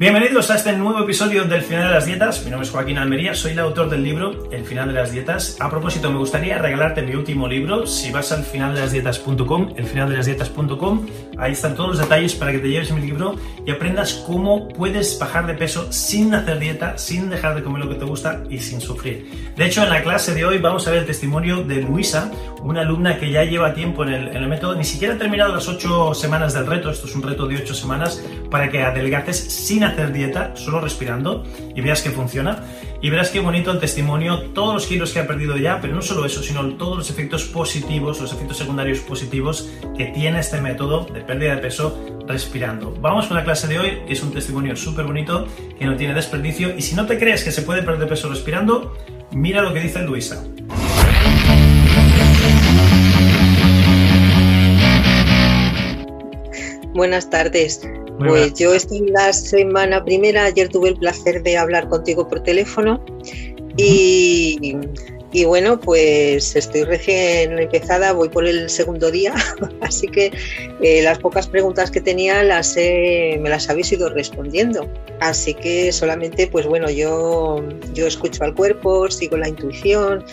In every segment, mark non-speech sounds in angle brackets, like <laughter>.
Bienvenidos a este nuevo episodio del Final de las Dietas. Mi nombre es Joaquín Almería, soy el autor del libro El Final de las Dietas. A propósito, me gustaría regalarte mi último libro. Si vas al finaldelasdietas.com, elfinaldelasdietas.com, ahí están todos los detalles para que te lleves mi libro y aprendas cómo puedes bajar de peso sin hacer dieta, sin dejar de comer lo que te gusta y sin sufrir. De hecho, en la clase de hoy vamos a ver el testimonio de Luisa, una alumna que ya lleva tiempo en el, en el método, ni siquiera ha terminado las ocho semanas del reto, esto es un reto de ocho semanas, para que adelgaces sin hacer dieta, solo respirando, y veas que funciona. Y verás qué bonito el testimonio, todos los kilos que ha perdido ya, pero no solo eso, sino todos los efectos positivos, los efectos secundarios positivos que tiene este método de pérdida de peso respirando. Vamos con la clase de hoy, que es un testimonio súper bonito, que no tiene desperdicio, y si no te crees que se puede perder peso respirando, mira lo que dice Luisa. Buenas tardes. Pues yo estoy en la semana primera, ayer tuve el placer de hablar contigo por teléfono y, bueno, pues estoy recién empezada, voy por el segundo día, <laughs> así que eh, las pocas preguntas que tenía las me las habéis ido respondiendo. Así que solamente, pues bueno, yo, yo escucho al cuerpo, sigo la intuición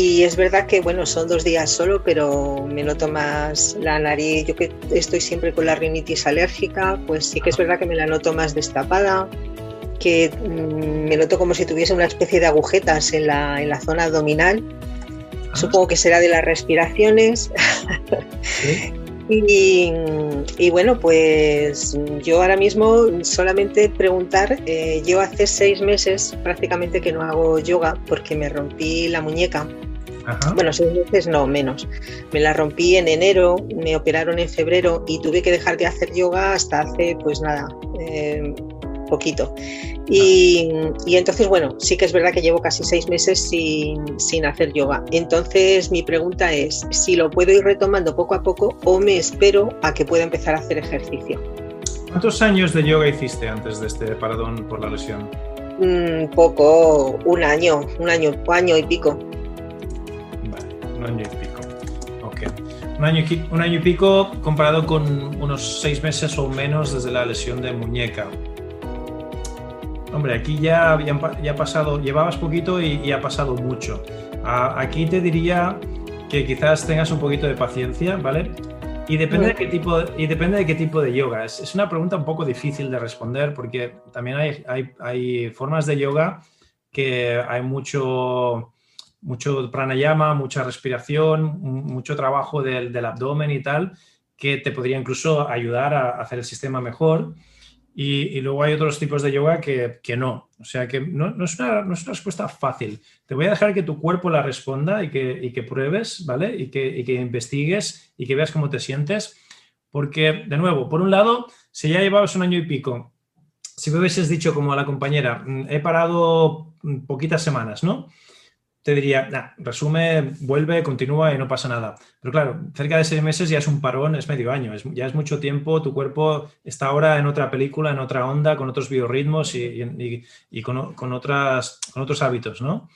y es verdad que, bueno, son dos días solo, pero me noto más la nariz. Yo que estoy siempre con la rinitis alérgica, pues sí que es verdad que me la noto más destapada, que mm, me noto como si tuviese una especie de agujetas en la, en la zona abdominal. Ah. Supongo que será de las respiraciones. <laughs> Y, y, bueno, pues yo ahora mismo solamente preguntar, eh, yo hace seis meses prácticamente que no hago yoga porque me rompí la muñeca. Bueno, seis meses no, menos. Me la rompí en enero, me operaron en febrero y tuve que dejar de hacer yoga hasta hace, pues nada, eh, poquito. Y, entonces, bueno, sí que es verdad que llevo casi seis meses sin, sin, hacer yoga. Entonces, mi pregunta es si lo puedo ir retomando poco a poco o me espero a que pueda empezar a hacer ejercicio. ¿Cuántos años de yoga hiciste antes de este paradón por la lesión? Mm, poco, un año, un año, un año y pico. Año y pico. Ok. Un año, un año y pico comparado con unos seis meses o menos desde la lesión de muñeca. Hombre, aquí ya, ya, ha pasado, llevabas poquito y, ha pasado mucho. aquí te diría que quizás tengas un poquito de paciencia, ¿vale? Y depende, de qué tipo, y depende de qué tipo de yoga. Es, es una pregunta un poco difícil de responder porque también hay, hay, hay, formas de yoga que hay mucho, mucho pranayama, mucha respiración, mucho trabajo del, abdomen y tal, que te podría incluso ayudar a hacer el sistema mejor. Y, luego hay otros tipos de yoga que, que no. O sea que no, no, es una, no, es una, respuesta fácil. Te voy a dejar que tu cuerpo la responda y que, y que pruebes, ¿vale? Y que, y que, investigues y que veas cómo te sientes. Porque, de nuevo, por un lado, si ya llevabas un año y pico, si me hubieses dicho como a la compañera, mm, he parado poquitas semanas, ¿no? Te diría, resume, vuelve, continúa y no pasa nada. Pero claro, cerca de seis meses ya es un parón, es medio año, es, ya es mucho tiempo, tu cuerpo está ahora en otra película, en otra onda, con otros biorritmos y, y, con, otras, con otros hábitos, ¿no?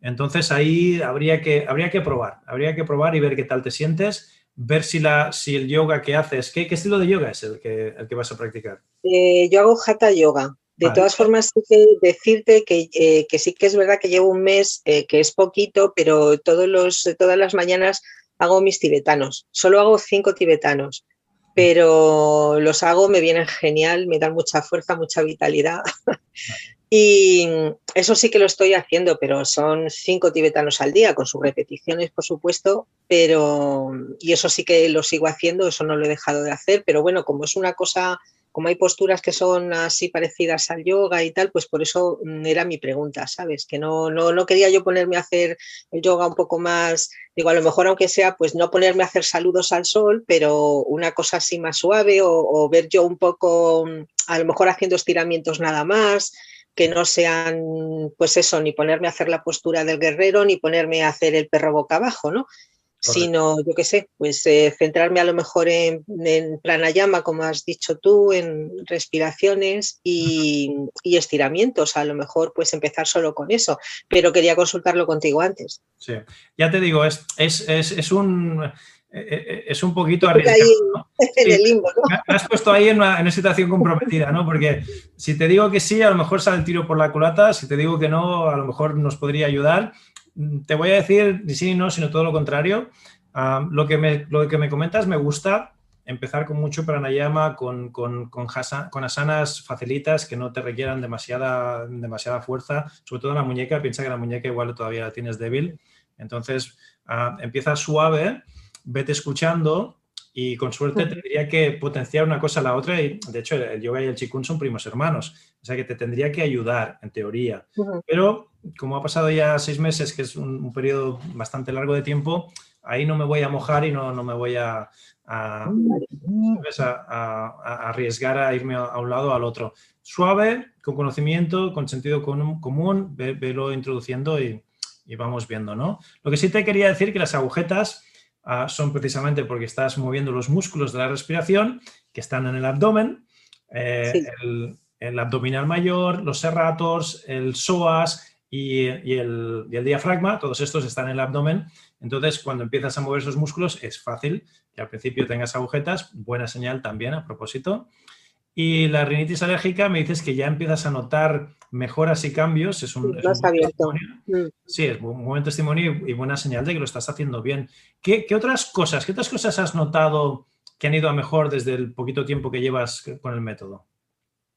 Entonces ahí habría que, habría que probar, habría que probar y ver qué tal te sientes, ver si, la, si el yoga que haces, ¿qué, qué estilo de yoga es el que, el que vas a practicar? Eh, yo hago hatha yoga. De todas formas, sí que decirte eh, que, sí que es verdad que llevo un mes, eh, que es poquito, pero todos los, todas las mañanas hago mis tibetanos. Solo hago cinco tibetanos, pero los hago, me vienen genial, me dan mucha fuerza, mucha vitalidad. <laughs> y eso sí que lo estoy haciendo, pero son cinco tibetanos al día, con sus repeticiones, por supuesto, pero y eso sí que lo sigo haciendo, eso no lo he dejado de hacer, pero bueno, como es una cosa como hay posturas que son así parecidas al yoga y tal, pues por eso mm, era mi pregunta, ¿sabes? Que no, no, no quería yo ponerme a hacer el yoga un poco más, digo, a lo mejor aunque sea, pues no ponerme a hacer saludos al sol, pero una cosa así más suave o, o ver yo un poco, mm, a lo mejor haciendo estiramientos nada más que no sean, pues eso, ni ponerme a hacer la postura del guerrero, ni ponerme a hacer el perro boca abajo, ¿no? Sino, yo qué sé, pues eh, centrarme a lo mejor en, pranayama, como has dicho tú, en respiraciones y, estiramientos. A lo mejor, pues empezar solo con eso. Pero quería consultarlo contigo antes. Sí, ya te digo, es, es, es un eh, eh, es un poquito arriesgado. ¿no? <laughs> En el limbo, ¿no? Me has puesto ahí en una, situación comprometida, ¿no? Porque si te digo que sí, a lo mejor sale el tiro por la culata, si te digo que no, a lo mejor nos podría ayudar. Te voy a decir ni sí ni no, sino todo lo contrario. Ah, lo, que me, lo que me comentas me gusta, empezar con mucho pranayama, con, con, con, con, asanas facilitas que no te requieran demasiada, demasiada fuerza, sobre todo en la muñeca, piensa que la muñeca igual todavía la tienes débil, entonces uh, empieza suave vete escuchando y con suerte tendría que potenciar una cosa a la otra. Y de hecho, el yoga y el chikun son primos hermanos. O sea que te tendría que ayudar, en teoría. Pero como ha pasado ya seis meses, que es un, periodo bastante largo de tiempo, ahí no me voy a mojar y no, no me voy a, a, arriesgar a irme a, un lado o al otro. Suave, con conocimiento, con sentido común, velo introduciendo y, y vamos viendo, ¿no? Lo que sí te quería decir que las agujetas Ah, son precisamente porque estás moviendo los músculos de la respiración que están en el abdomen, eh, el, abdominal mayor, los serrators, el psoas y, el, diafragma, todos estos están en el abdomen. Entonces, cuando empiezas a mover esos músculos, es fácil que al principio tengas agujetas, buena señal también a propósito. Y la rinitis alérgica me dices que ya empiezas a notar mejoras y cambios. Es un, abierto. Mm. Sí, es un buen testimonio y buena señal de que lo estás haciendo bien. ¿Qué, otras cosas, qué otras cosas has notado que han ido a mejor desde el poquito tiempo que llevas con el método?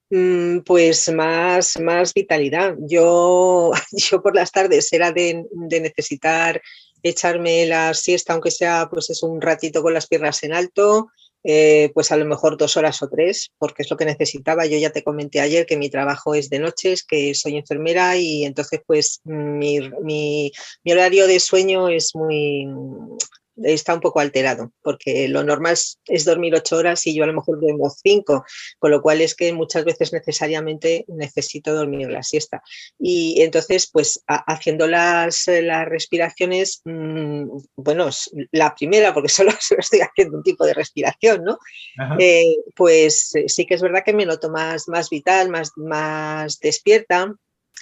Mm, pues más, más vitalidad. Yo, <laughs> yo por las tardes era de, de necesitar echarme la siesta, aunque sea pues es un ratito con las piernas en alto, eh, pues a lo mejor dos horas o tres, porque es lo que necesitaba. Yo ya te comenté ayer que mi trabajo es de noches, que soy enfermera y entonces pues mi, mi horario de sueño es muy, está un poco alterado, porque lo normal es, dormir ocho horas y yo a lo mejor duermo cinco, con lo cual es que muchas veces necesariamente necesito dormir la siesta. Y entonces, pues haciendo las, las respiraciones, mm, bueno, la primera, porque <laughs> solo, estoy haciendo un tipo de respiración, ¿no? Eh, pues sí que es verdad que me noto más, más vital, más, más despierta.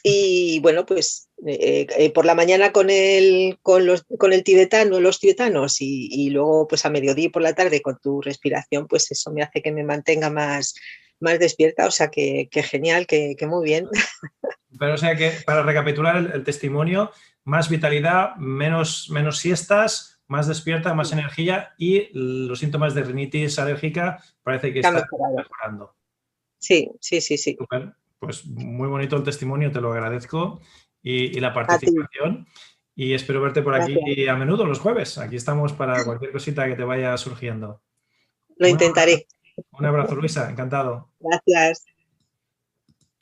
Y bueno, pues eh, eh, por la mañana con el, con, los, con el tibetano, los tibetanos, y, luego pues a mediodía y por la tarde con tu respiración, pues eso me hace que me mantenga más, más despierta. O sea que, genial, que, muy bien. <laughs> Pero o sea que para recapitular el, testimonio, más vitalidad, menos, menos siestas, más despierta, más energía y los síntomas de rinitis alérgica parece que están mejorando. Sí, sí, sí, sí pues muy bonito el testimonio, te lo agradezco y, la participación. Y espero verte por aquí a menudo los jueves. Aquí estamos para cualquier cosita que te vaya surgiendo. Lo intentaré. Un abrazo, Luisa. Encantado. Gracias.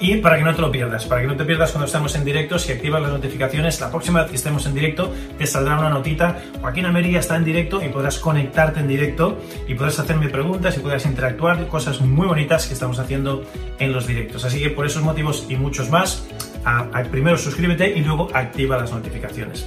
y para que no te lo pierdas, para que no te pierdas cuando estamos en directo, si activas las notificaciones, la próxima vez que estemos en directo te saldrá una notita. Joaquín Ameria está en directo y podrás conectarte en directo y podrás hacerme preguntas y podrás interactuar, cosas muy bonitas que estamos haciendo en los directos. Así que por esos motivos y muchos más, primero suscríbete y luego activa las notificaciones.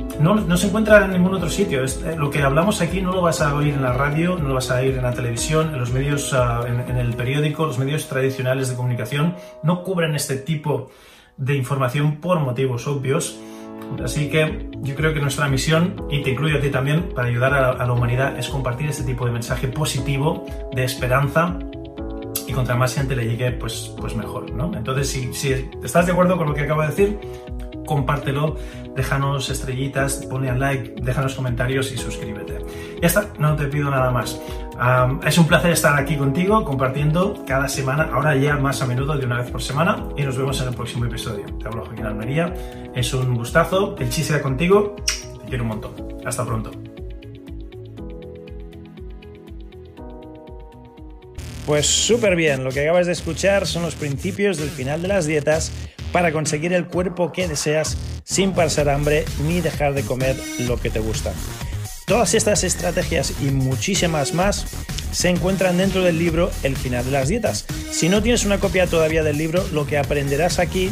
no, se encuentra en ningún otro sitio. Eh, lo que hablamos aquí no lo vas a oír en la radio, no lo vas a oír en la televisión, en los medios, ah, en, el periódico, los medios tradicionales de comunicación no cubren este tipo de información por motivos obvios. Así que yo creo que nuestra misión, y te incluyo a ti también, para ayudar a la, humanidad, es compartir este tipo de mensaje positivo, de esperanza, y contra más gente le llegue, pues, pues mejor, ¿no? Entonces, si estás de acuerdo con lo que acabo de decir, compártelo, déjanos estrellitas, ponle al like, déjanos comentarios y suscríbete. Ya está, no te pido nada más. es un placer estar aquí contigo compartiendo cada semana, ahora ya más a menudo de una vez por semana y nos vemos en el próximo episodio. Te hablo Joaquín Almería, es un gustazo, el chiste contigo, te quiero un montón. Hasta pronto. Pues súper bien, lo que acabas de escuchar son los principios del final de las dietas para conseguir el cuerpo que deseas sin pasar hambre ni dejar de comer lo que te gusta. Todas estas estrategias y muchísimas más se encuentran dentro del libro El final de las dietas. Si no tienes una copia todavía del libro, lo que aprenderás aquí